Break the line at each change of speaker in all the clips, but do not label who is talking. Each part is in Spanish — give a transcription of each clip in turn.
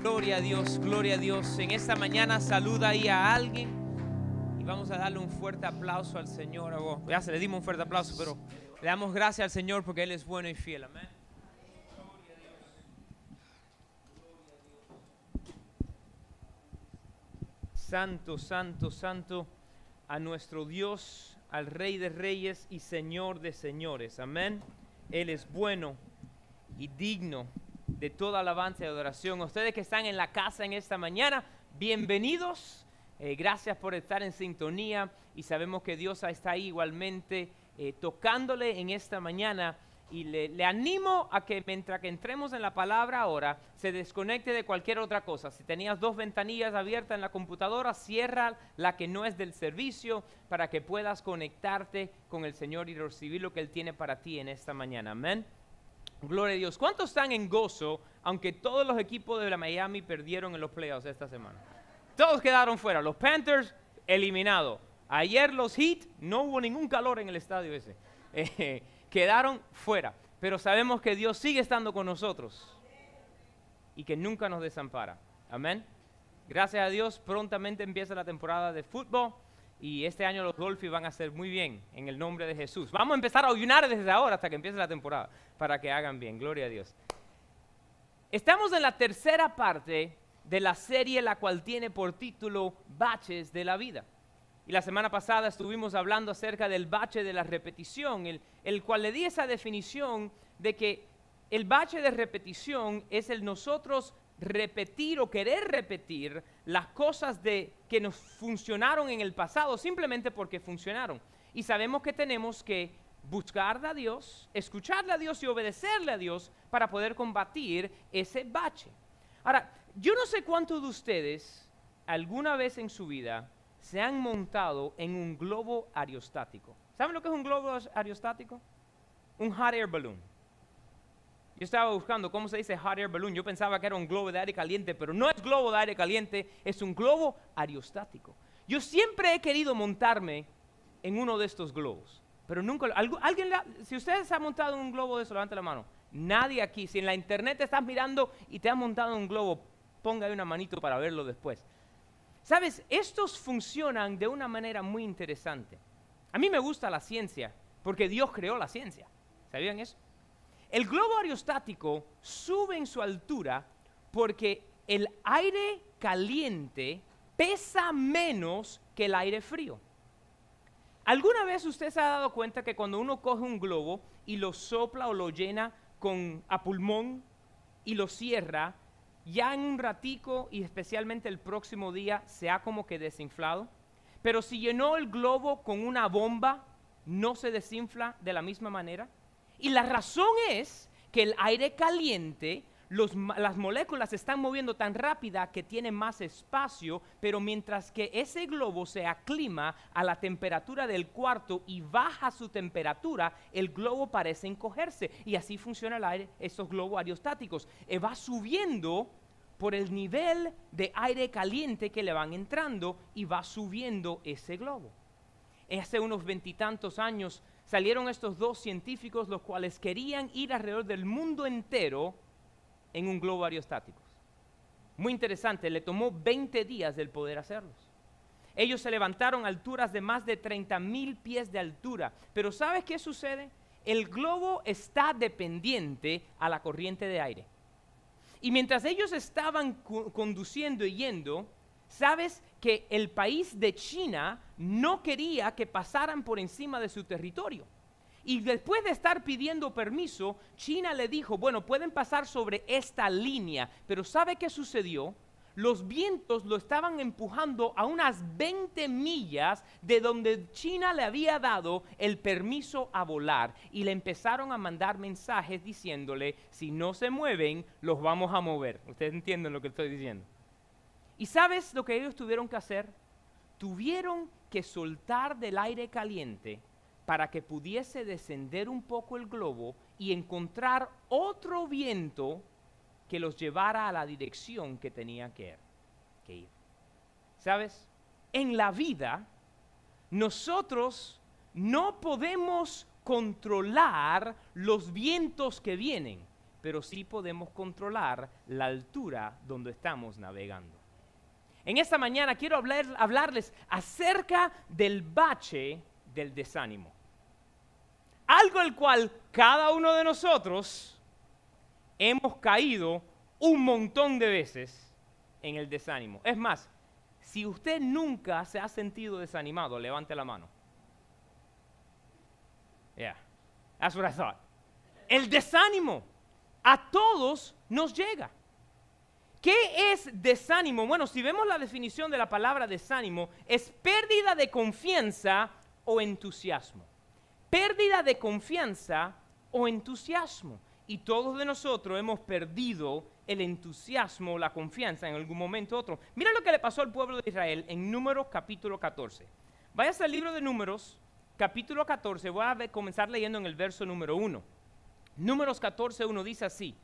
Gloria a Dios, gloria a Dios. En esta mañana saluda ahí a alguien y vamos a darle un fuerte aplauso al Señor. Oh, ya se le dimos un fuerte aplauso, pero le damos gracias al Señor porque Él es bueno y fiel. Amén. Santo, santo, santo a nuestro Dios, al Rey de Reyes y Señor de Señores. Amén. Él es bueno y digno de toda alabanza y adoración. Ustedes que están en la casa en esta mañana, bienvenidos. Eh, gracias por estar en sintonía y sabemos que Dios está ahí igualmente eh, tocándole en esta mañana. Y le, le animo a que mientras que entremos en la palabra ahora, se desconecte de cualquier otra cosa. Si tenías dos ventanillas abiertas en la computadora, cierra la que no es del servicio para que puedas conectarte con el Señor y recibir lo que Él tiene para ti en esta mañana. Amén. Gloria a Dios. ¿Cuántos están en gozo, aunque todos los equipos de la Miami perdieron en los playoffs esta semana? Todos quedaron fuera. Los Panthers eliminados. Ayer los Heat, no hubo ningún calor en el estadio ese. Eh, quedaron fuera. Pero sabemos que Dios sigue estando con nosotros y que nunca nos desampara. Amén. Gracias a Dios, prontamente empieza la temporada de fútbol y este año los Dolphins van a hacer muy bien en el nombre de Jesús. Vamos a empezar a ayunar desde ahora hasta que empiece la temporada para que hagan bien. Gloria a Dios. Estamos en la tercera parte de la serie la cual tiene por título Baches de la vida. Y la semana pasada estuvimos hablando acerca del bache de la repetición, el, el cual le di esa definición de que el bache de repetición es el nosotros repetir o querer repetir las cosas de, que nos funcionaron en el pasado simplemente porque funcionaron. Y sabemos que tenemos que buscar a Dios, escucharle a Dios y obedecerle a Dios para poder combatir ese bache. Ahora, yo no sé cuántos de ustedes alguna vez en su vida se han montado en un globo aerostático. ¿Saben lo que es un globo aerostático? Un hot air balloon. Yo estaba buscando cómo se dice hot air balloon. Yo pensaba que era un globo de aire caliente, pero no es globo de aire caliente, es un globo aerostático. Yo siempre he querido montarme en uno de estos globos, pero nunca. ¿Alguien, si ustedes han montado en un globo de eso, levante la mano. Nadie aquí. Si en la internet te estás mirando y te has montado en un globo, ponga ahí una manito para verlo después. Sabes, estos funcionan de una manera muy interesante. A mí me gusta la ciencia, porque Dios creó la ciencia. ¿Sabían eso? El globo aerostático sube en su altura porque el aire caliente pesa menos que el aire frío. ¿Alguna vez usted se ha dado cuenta que cuando uno coge un globo y lo sopla o lo llena con a pulmón y lo cierra, ya en un ratico y especialmente el próximo día se ha como que desinflado? Pero si llenó el globo con una bomba, ¿no se desinfla de la misma manera? Y la razón es que el aire caliente, las moléculas se están moviendo tan rápida que tiene más espacio, pero mientras que ese globo se aclima a la temperatura del cuarto y baja su temperatura, el globo parece encogerse. Y así funciona el aire, estos globos aerostáticos. Eh, va subiendo por el nivel de aire caliente que le van entrando y va subiendo ese globo. Hace unos veintitantos años salieron estos dos científicos los cuales querían ir alrededor del mundo entero en un globo aerostático. Muy interesante, le tomó 20 días del poder hacerlos. Ellos se levantaron a alturas de más de 30 mil pies de altura. Pero ¿sabes qué sucede? El globo está dependiente a la corriente de aire. Y mientras ellos estaban conduciendo y yendo, ¿sabes que el país de China no quería que pasaran por encima de su territorio. Y después de estar pidiendo permiso, China le dijo, bueno, pueden pasar sobre esta línea, pero ¿sabe qué sucedió? Los vientos lo estaban empujando a unas 20 millas de donde China le había dado el permiso a volar y le empezaron a mandar mensajes diciéndole, si no se mueven, los vamos a mover. Ustedes entienden lo que estoy diciendo. ¿Y sabes lo que ellos tuvieron que hacer? Tuvieron que soltar del aire caliente para que pudiese descender un poco el globo y encontrar otro viento que los llevara a la dirección que tenían que, que ir. ¿Sabes? En la vida, nosotros no podemos controlar los vientos que vienen, pero sí podemos controlar la altura donde estamos navegando. En esta mañana quiero hablarles acerca del bache del desánimo. Algo el cual cada uno de nosotros hemos caído un montón de veces en el desánimo. Es más, si usted nunca se ha sentido desanimado, levante la mano. Yeah, that's what I thought. El desánimo a todos nos llega. ¿Qué es desánimo? Bueno, si vemos la definición de la palabra desánimo, es pérdida de confianza o entusiasmo. Pérdida de confianza o entusiasmo. Y todos de nosotros hemos perdido el entusiasmo, la confianza en algún momento u otro. Mira lo que le pasó al pueblo de Israel en Números capítulo 14. Vaya al libro de Números, capítulo 14. Voy a comenzar leyendo en el verso número 1. Números 14, 1 dice así.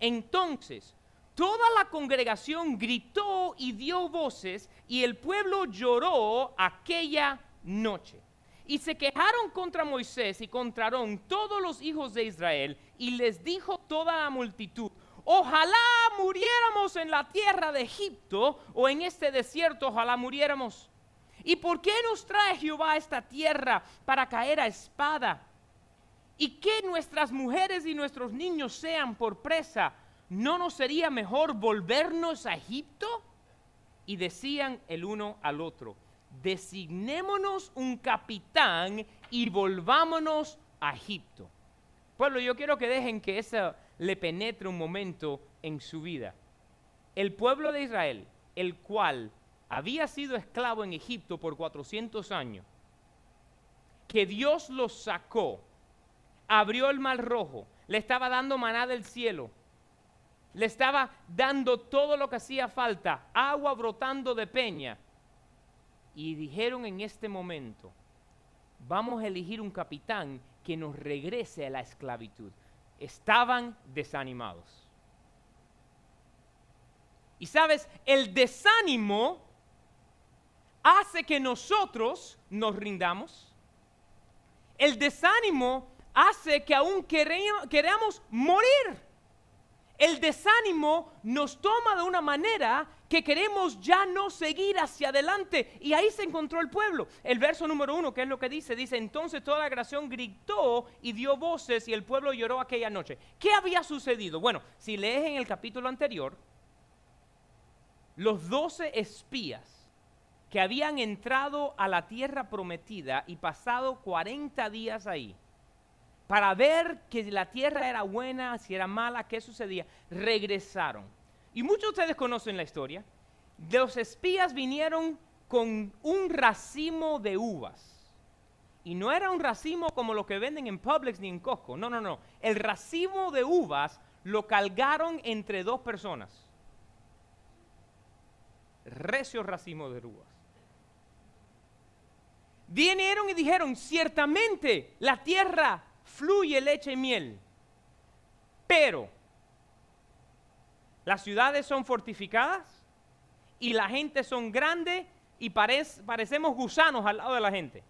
Entonces Toda la congregación gritó y dio voces y el pueblo lloró aquella noche. Y se quejaron contra Moisés y contra Aarón todos los hijos de Israel y les dijo toda la multitud, ojalá muriéramos en la tierra de Egipto o en este desierto, ojalá muriéramos. ¿Y por qué nos trae Jehová a esta tierra para caer a espada? Y que nuestras mujeres y nuestros niños sean por presa ¿no nos sería mejor volvernos a Egipto? Y decían el uno al otro, designémonos un capitán y volvámonos a Egipto. Pueblo, yo quiero que dejen que eso le penetre un momento en su vida. El pueblo de Israel, el cual había sido esclavo en Egipto por 400 años, que Dios los sacó, abrió el mar rojo, le estaba dando maná del cielo, le estaba dando todo lo que hacía falta, agua brotando de peña. Y dijeron en este momento, vamos a elegir un capitán que nos regrese a la esclavitud. Estaban desanimados. Y sabes, el desánimo hace que nosotros nos rindamos. El desánimo hace que aún queramos morir. El desánimo nos toma de una manera que queremos ya no seguir hacia adelante. Y ahí se encontró el pueblo. El verso número uno, que es lo que dice, dice, entonces toda la creación gritó y dio voces y el pueblo lloró aquella noche. ¿Qué había sucedido? Bueno, si lees en el capítulo anterior, los doce espías que habían entrado a la tierra prometida y pasado 40 días ahí, para ver que la tierra era buena, si era mala, qué sucedía, regresaron. Y muchos de ustedes conocen la historia. Los espías vinieron con un racimo de uvas. Y no era un racimo como lo que venden en Publix ni en Costco. No, no, no. El racimo de uvas lo cargaron entre dos personas. Recio racimo de uvas. Vinieron y dijeron, ciertamente la tierra fluye leche y miel. Pero las ciudades son fortificadas y la gente son grande y parecemos gusanos al lado de la gente.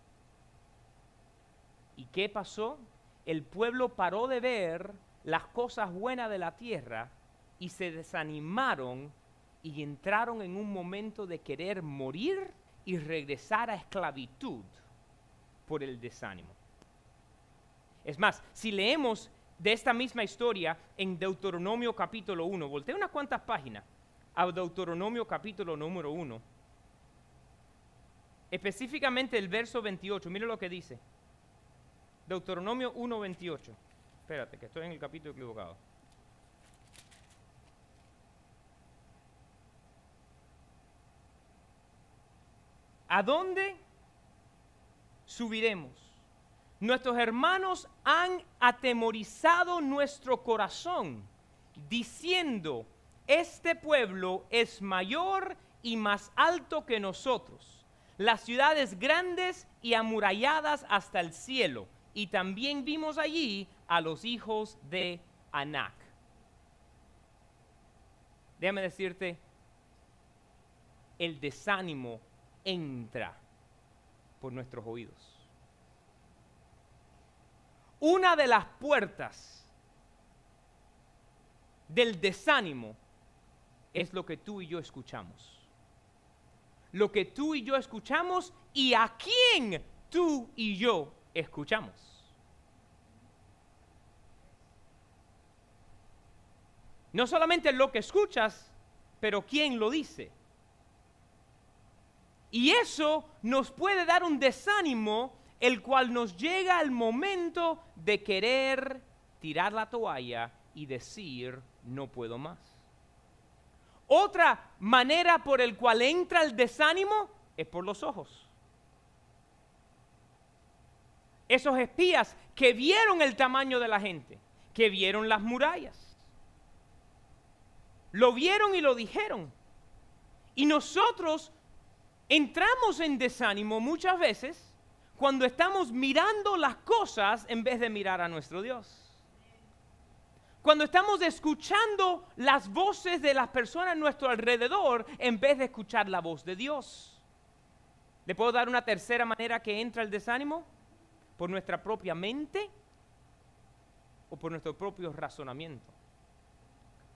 ¿Y qué pasó? El pueblo paró de ver las cosas buenas de la tierra y se desanimaron y entraron en un momento de querer morir y regresar a esclavitud por el desánimo. Es más, si leemos de esta misma historia en Deuteronomio capítulo 1, voltea unas cuantas páginas a Deuteronomio capítulo número 1, específicamente el verso 28, mire lo que dice. Deuteronomio 1, 28. Espérate, que estoy en el capítulo equivocado. ¿A dónde subiremos? Nuestros hermanos han atemorizado nuestro corazón, diciendo, este pueblo es mayor y más alto que nosotros, las ciudades grandes y amuralladas hasta el cielo. Y también vimos allí a los hijos de Anac. Déjame decirte, el desánimo entra por nuestros oídos una de las puertas del desánimo es lo que tú y yo escuchamos. Lo que tú y yo escuchamos y a quién tú y yo escuchamos. No solamente lo que escuchas, pero quién lo dice. Y eso nos puede dar un desánimo, el cual nos llega al momento de querer tirar la toalla y decir, no puedo más. Otra manera por el cual entra el desánimo es por los ojos. Esos espías que vieron el tamaño de la gente, que vieron las murallas, lo vieron y lo dijeron. Y nosotros entramos en desánimo muchas veces cuando estamos mirando las cosas en vez de mirar a nuestro Dios. Cuando estamos escuchando las voces de las personas a nuestro alrededor en vez de escuchar la voz de Dios. ¿Le puedo dar una tercera manera que entra el desánimo? ¿Por nuestra propia mente o por nuestro propio razonamiento?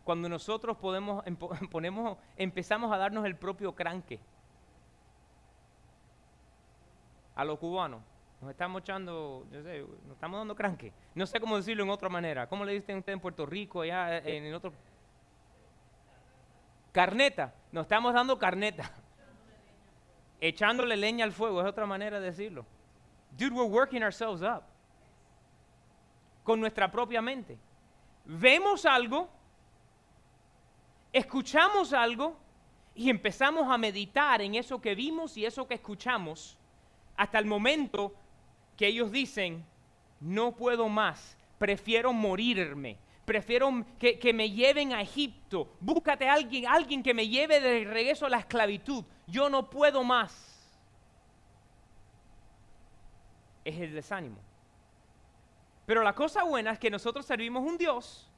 Cuando nosotros podemos, ponemos, empezamos a darnos el propio cranque. A los cubanos. Nos estamos echando, yo sé, nos estamos dando cranque. No sé cómo decirlo en otra manera. ¿Cómo le dicen ustedes en Puerto Rico, allá eh, en, otro? Carneta. Nos estamos dando carneta. Echándole leña al fuego, es otra manera de decirlo. Dude, we're working ourselves up. Con nuestra propia mente. Vemos algo, escuchamos algo y empezamos a meditar en eso que vimos y eso que escuchamos hasta el momento que ellos dicen, no puedo más, prefiero morirme, prefiero que, me lleven a Egipto, búscate a alguien, alguien que me lleve de regreso a la esclavitud, yo no puedo más. Es el desánimo. Pero la cosa buena es que nosotros servimos un Dios,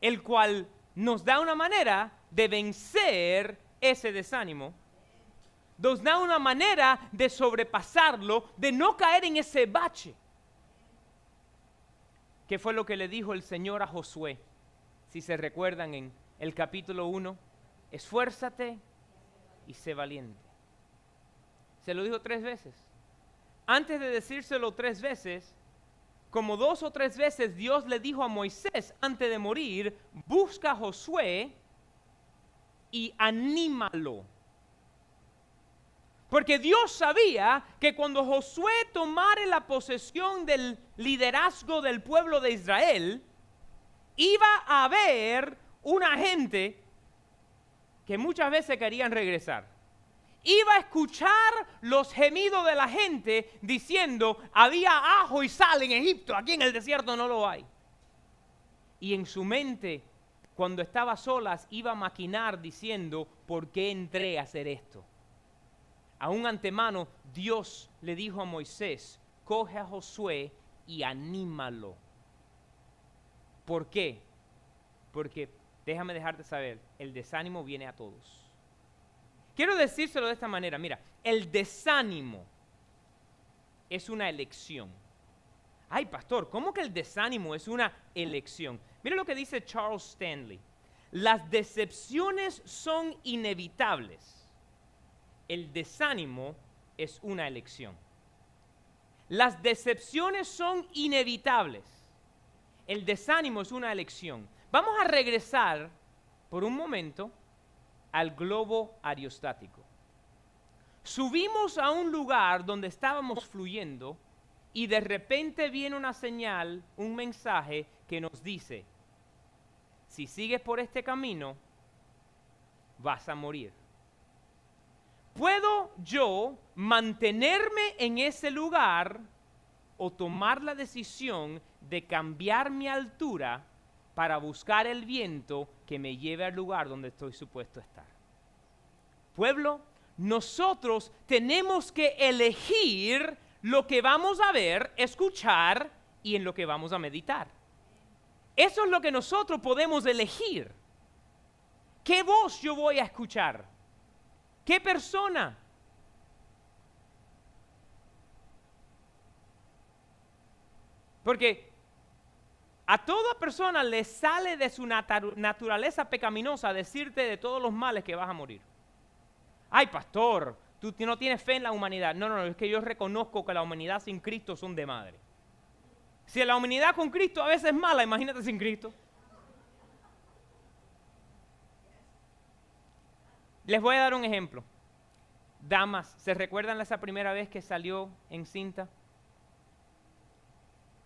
el cual nos da una manera de vencer ese desánimo nos da una manera de sobrepasarlo, de no caer en ese bache. ¿Qué fue lo que le dijo el Señor a Josué? Si se recuerdan en el capítulo 1, esfuérzate y sé valiente. Se lo dijo tres veces. Antes de decírselo tres veces, como dos o tres veces Dios le dijo a Moisés antes de morir, busca a Josué y anímalo porque Dios sabía que cuando Josué tomara la posesión del liderazgo del pueblo de Israel, iba a haber una gente que muchas veces querían regresar. Iba a escuchar los gemidos de la gente diciendo, había ajo y sal en Egipto, aquí en el desierto no lo hay. Y en su mente, cuando estaba solas, iba a maquinar diciendo, ¿por qué entré a hacer esto? A un antemano, Dios le dijo a Moisés, coge a Josué y anímalo. ¿Por qué? Porque, déjame dejarte saber, el desánimo viene a todos. Quiero decírselo de esta manera, mira, el desánimo es una elección. Ay, pastor, ¿cómo que el desánimo es una elección? Mira lo que dice Charles Stanley. Las decepciones son inevitables el desánimo es una elección. Las decepciones son inevitables. El desánimo es una elección. Vamos a regresar por un momento al globo aerostático. Subimos a un lugar donde estábamos fluyendo y de repente viene una señal, un mensaje que nos dice, si sigues por este camino, vas a morir. ¿Puedo yo mantenerme en ese lugar o tomar la decisión de cambiar mi altura para buscar el viento que me lleve al lugar donde estoy supuesto a estar? Pueblo, nosotros tenemos que elegir lo que vamos a ver, escuchar y en lo que vamos a meditar. Eso es lo que nosotros podemos elegir. ¿Qué voz yo voy a escuchar? ¿Qué persona? Porque A toda persona le sale de su naturaleza pecaminosa decirte de todos los males que vas a morir. Ay, pastor, tú no tienes fe en la humanidad. No, no, no, es que yo reconozco que la humanidad sin Cristo son de madre. Si la humanidad con Cristo a veces es mala, imagínate sin Cristo. Les voy a dar un ejemplo. Damas, ¿se recuerdan esa primera vez que salió en cinta?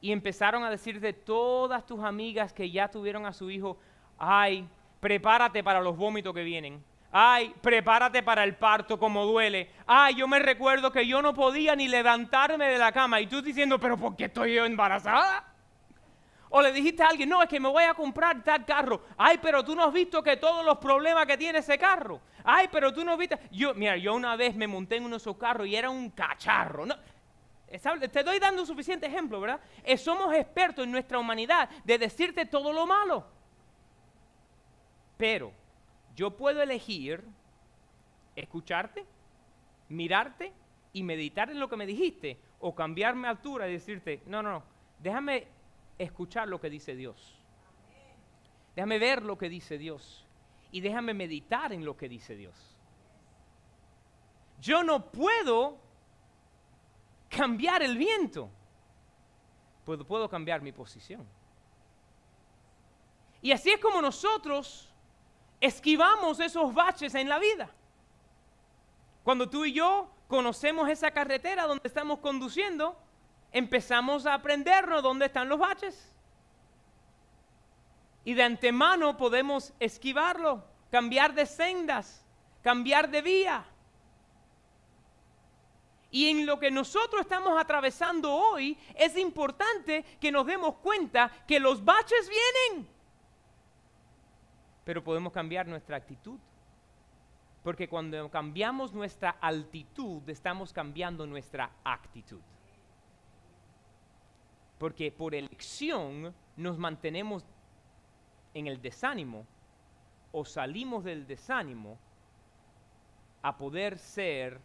Y empezaron a decir de todas tus amigas que ya tuvieron a su hijo, ay, prepárate para los vómitos que vienen. Ay, prepárate para el parto, como duele. Ay, yo me recuerdo que yo no podía ni levantarme de la cama. Y tú diciendo, pero ¿por qué estoy yo embarazada? O le dijiste a alguien, no, es que me voy a comprar tal carro. Ay, pero tú no has visto que todos los problemas que tiene ese carro. Ay, pero tú no has visto. Yo, mira, yo una vez me monté en esos carros y era un cacharro. No, te doy dando un suficiente ejemplo, ¿verdad? Eh, somos expertos en nuestra humanidad de decirte todo lo malo. Pero yo puedo elegir escucharte, mirarte y meditar en lo que me dijiste. O cambiarme altura y decirte, no, no, no, déjame escuchar lo que dice Dios. Déjame ver lo que dice Dios. Y déjame meditar en lo que dice Dios. Yo no puedo cambiar el viento. Puedo, puedo cambiar mi posición. Y así es como nosotros esquivamos esos baches en la vida. Cuando tú y yo conocemos esa carretera donde estamos conduciendo, empezamos a aprendernos dónde están los baches. Y de antemano podemos esquivarlo, cambiar de sendas, cambiar de vía. Y en lo que nosotros estamos atravesando hoy es importante que nos demos cuenta que los baches vienen. Pero podemos cambiar nuestra actitud. Porque cuando cambiamos nuestra altitud, estamos cambiando nuestra actitud porque por elección nos mantenemos en el desánimo o salimos del desánimo a poder ser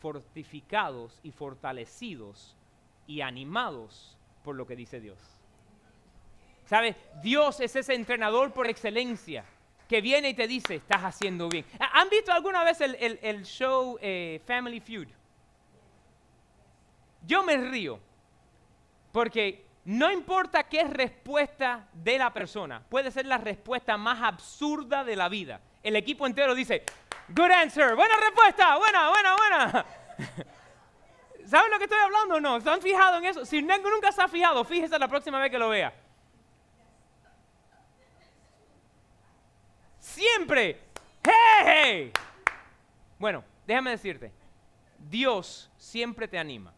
fortificados y fortalecidos y animados por lo que dice Dios. ¿Sabe? Dios es ese entrenador por excelencia que viene y te dice, estás haciendo bien. ¿Han visto alguna vez el, show eh, Family Feud? Yo me río porque no importa qué respuesta de la persona, puede ser la respuesta más absurda de la vida. El equipo entero dice, good answer, buena respuesta, buena, buena, buena. ¿Saben lo que estoy hablando o no? ¿Se han fijado en eso? Si nunca se ha fijado, fíjese la próxima vez que lo vea. Siempre. ¡Hey! Bueno, déjame decirte, Dios siempre te anima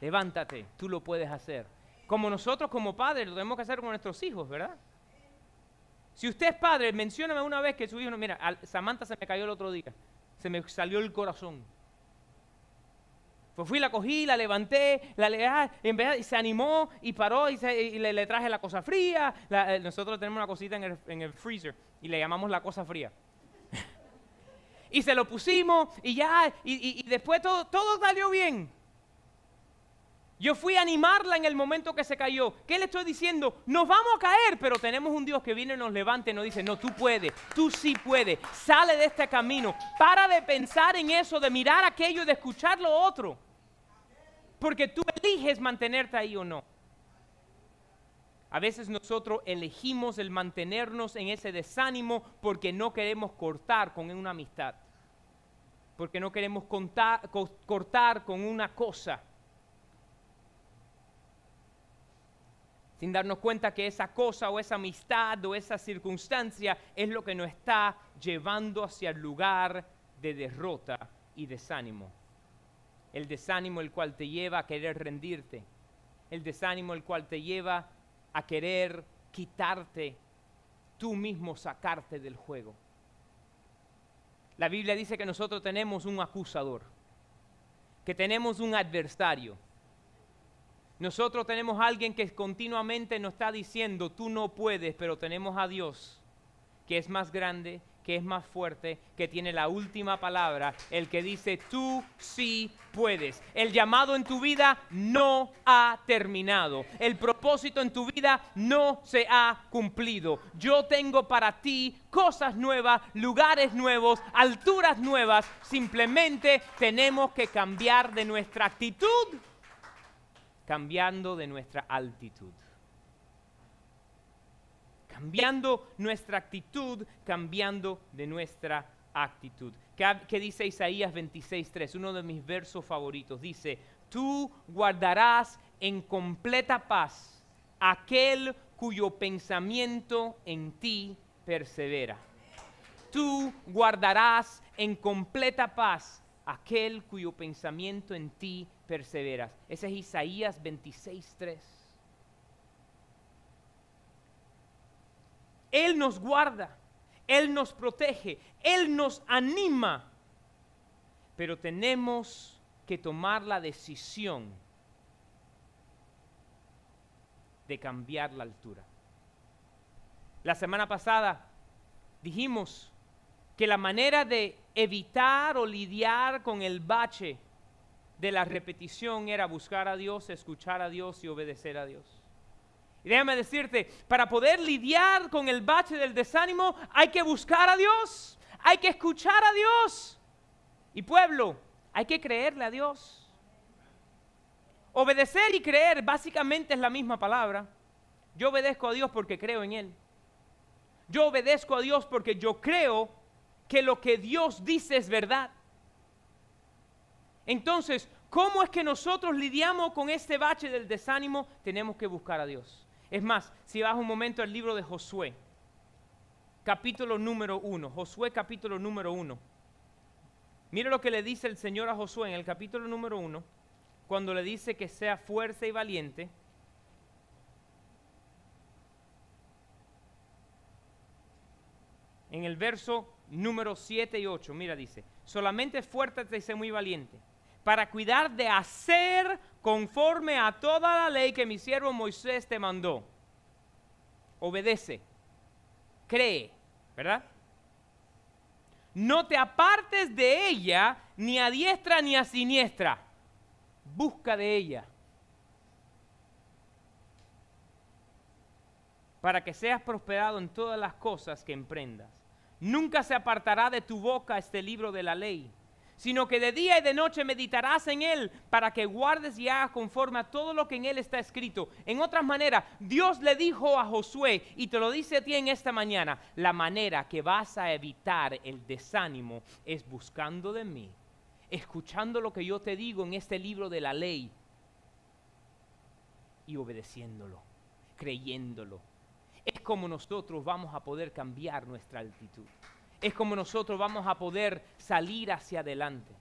levántate, tú lo puedes hacer. Como nosotros como padres lo tenemos que hacer con nuestros hijos, ¿verdad? Si usted es padre, mencióname una vez que su hijo mira, Samantha se me cayó el otro día, se me salió el corazón. Pues fui, la cogí, la levanté, la le, ah, en vez, y se animó y paró y, le, traje la cosa fría. Eh, nosotros tenemos una cosita en el, en el freezer y le llamamos la cosa fría. y se lo pusimos y ya, y, y después todo, todo salió bien. Yo fui a animarla en el momento que se cayó. ¿Qué le estoy diciendo? Nos vamos a caer, pero tenemos un Dios que viene y nos levanta y nos dice, no, tú puedes, tú sí puedes, sale de este camino. Para de pensar en eso, de mirar aquello y de escuchar lo otro. Porque tú eliges mantenerte ahí o no. A veces nosotros elegimos el mantenernos en ese desánimo porque no queremos cortar con una amistad. Porque no queremos cortar con una cosa sin darnos cuenta que esa cosa o esa amistad o esa circunstancia es lo que nos está llevando hacia el lugar de derrota y desánimo. El desánimo el cual te lleva a querer rendirte. El desánimo el cual te lleva a querer quitarte, tú mismo sacarte del juego. La Biblia dice que nosotros tenemos un acusador, que tenemos un adversario nosotros tenemos a alguien que continuamente nos está diciendo, tú no puedes, pero tenemos a Dios que es más grande, que es más fuerte, que tiene la última palabra, el que dice, tú sí puedes. El llamado en tu vida no ha terminado. El propósito en tu vida no se ha cumplido. Yo tengo para ti cosas nuevas, lugares nuevos, alturas nuevas. Simplemente tenemos que cambiar de nuestra actitud, cambiando de nuestra altitud cambiando nuestra actitud, cambiando de nuestra actitud. ¿Qué, dice Isaías 26.3? Uno de mis versos favoritos. Dice, tú guardarás en completa paz aquel cuyo pensamiento en ti persevera. Tú guardarás en completa paz aquel cuyo pensamiento en ti persevera. Ese es Isaías 26.3. Él nos guarda, Él nos protege, Él nos anima. Pero tenemos que tomar la decisión de cambiar la altura. La semana pasada dijimos que la manera de evitar o lidiar con el bache de la repetición era buscar a Dios, escuchar a Dios y obedecer a Dios. Y déjame decirte, para poder lidiar con el bache del desánimo hay que buscar a Dios, hay que escuchar a Dios. Y pueblo, hay que creerle a Dios. Obedecer y creer básicamente es la misma palabra. Yo obedezco a Dios porque creo en Él. Yo obedezco a Dios porque yo creo que lo que Dios dice es verdad. Entonces, ¿cómo es que nosotros lidiamos con este bache del desánimo? Tenemos que buscar a Dios. Es más, si vas un momento al libro de Josué, capítulo número uno, Josué capítulo número uno. Mire lo que le dice el Señor a Josué en el capítulo número uno, cuando le dice que sea fuerte y valiente. En el verso número 7 y 8, mira, dice, solamente fuerte y sé muy valiente para cuidar de hacer conforme a toda la ley que mi siervo Moisés te mandó. Obedece, cree, ¿verdad? No te apartes de ella ni a diestra ni a siniestra. Busca de ella. Para que seas prosperado en todas las cosas que emprendas. Nunca se apartará de tu boca este libro de la ley sino que de día y de noche meditarás en él para que guardes y hagas conforme a todo lo que en él está escrito. En otras maneras, Dios le dijo a Josué, y te lo dice a ti en esta mañana, la manera que vas a evitar el desánimo es buscando de mí, escuchando lo que yo te digo en este libro de la ley y obedeciéndolo, creyéndolo. Es como nosotros vamos a poder cambiar nuestra altitud es como nosotros vamos a poder salir hacia adelante.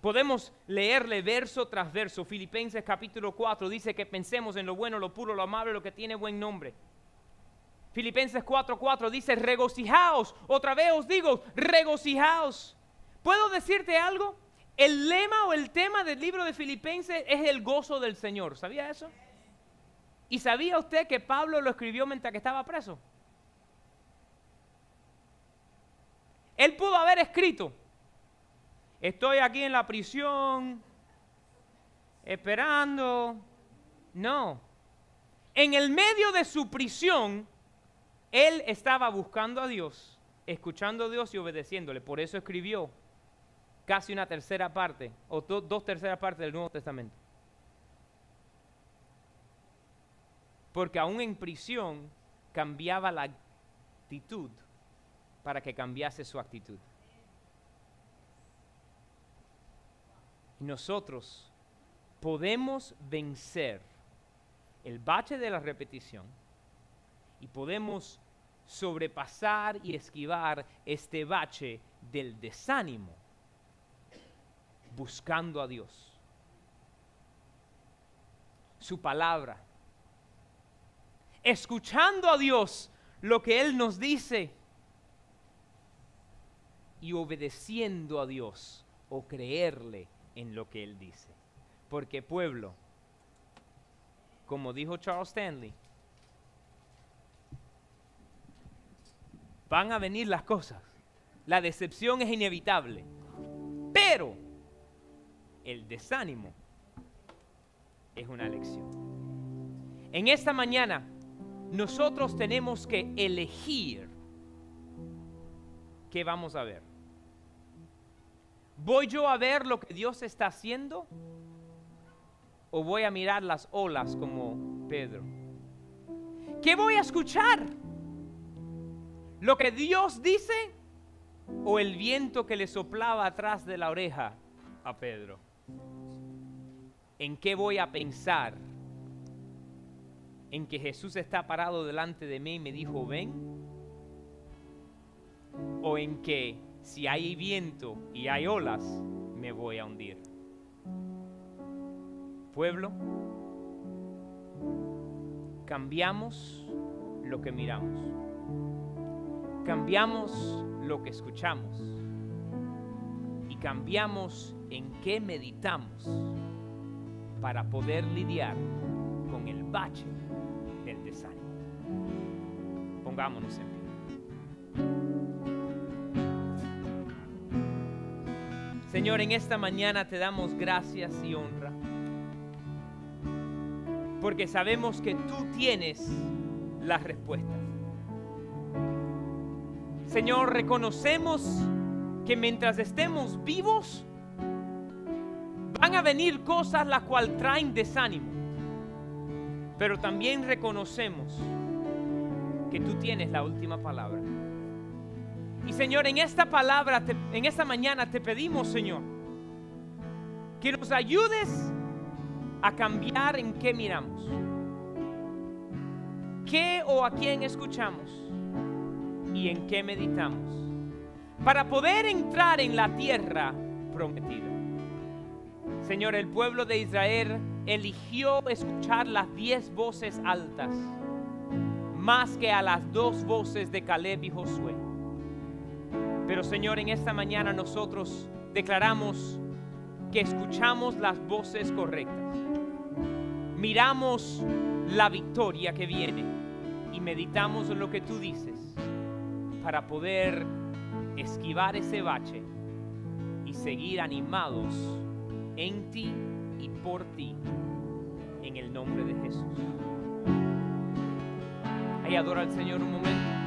Podemos leerle verso tras verso. Filipenses capítulo 4 dice que pensemos en lo bueno, lo puro, lo amable, lo que tiene buen nombre. Filipenses 4:4 dice, regocijaos. Otra vez os digo, regocijaos. ¿Puedo decirte algo? El lema o el tema del libro de Filipenses es el gozo del Señor. ¿Sabía eso? ¿Y sabía usted que Pablo lo escribió mientras que estaba preso? Él pudo haber escrito, estoy aquí en la prisión, esperando. No. En el medio de su prisión, él estaba buscando a Dios, escuchando a Dios y obedeciéndole. Por eso escribió casi una tercera parte, o dos terceras partes del Nuevo Testamento. Porque aún en prisión cambiaba la actitud para que cambiase su actitud. Y nosotros podemos vencer el bache de la repetición y podemos sobrepasar y esquivar este bache del desánimo buscando a Dios. Su palabra. Escuchando a Dios lo que Él nos dice y obedeciendo a Dios o creerle en lo que Él dice. Porque pueblo, como dijo Charles Stanley, van a venir las cosas. La decepción es inevitable. Pero el desánimo es una lección. En esta mañana nosotros tenemos que elegir qué vamos a ver. ¿Voy yo a ver lo que Dios está haciendo? ¿O voy a mirar las olas como Pedro? ¿Qué voy a escuchar? ¿Lo que Dios dice o el viento que le soplaba atrás de la oreja a Pedro? ¿En qué voy a pensar? ¿En que Jesús está parado delante de mí y me dijo, ven? ¿O en que si hay viento y hay olas, me voy a hundir? Pueblo, cambiamos lo que miramos. Cambiamos lo que escuchamos. Y cambiamos en qué meditamos para poder lidiar con el bache del desánimo. Pongámonos en pie. Señor, en esta mañana te damos gracias y honra, porque sabemos que tú tienes las respuestas. Señor, reconocemos que mientras estemos vivos, van a venir cosas las cuales traen desánimo. Pero también reconocemos que tú tienes la última palabra. Y Señor, en esta palabra, en esta mañana te pedimos, Señor, que nos ayudes a cambiar en qué miramos. ¿Qué o a quién escuchamos? ¿Y en qué meditamos? Para poder entrar en la tierra prometida. Señor, el pueblo de Israel eligió escuchar las diez voces altas más que a las dos voces de Caleb y Josué. Señor, en esta mañana nosotros declaramos que escuchamos las voces correctas. Miramos la victoria que viene y meditamos en lo que tú dices para poder esquivar ese bache y seguir animados en ti y por ti, en el nombre de Jesús. Ahí adora al Señor un momento.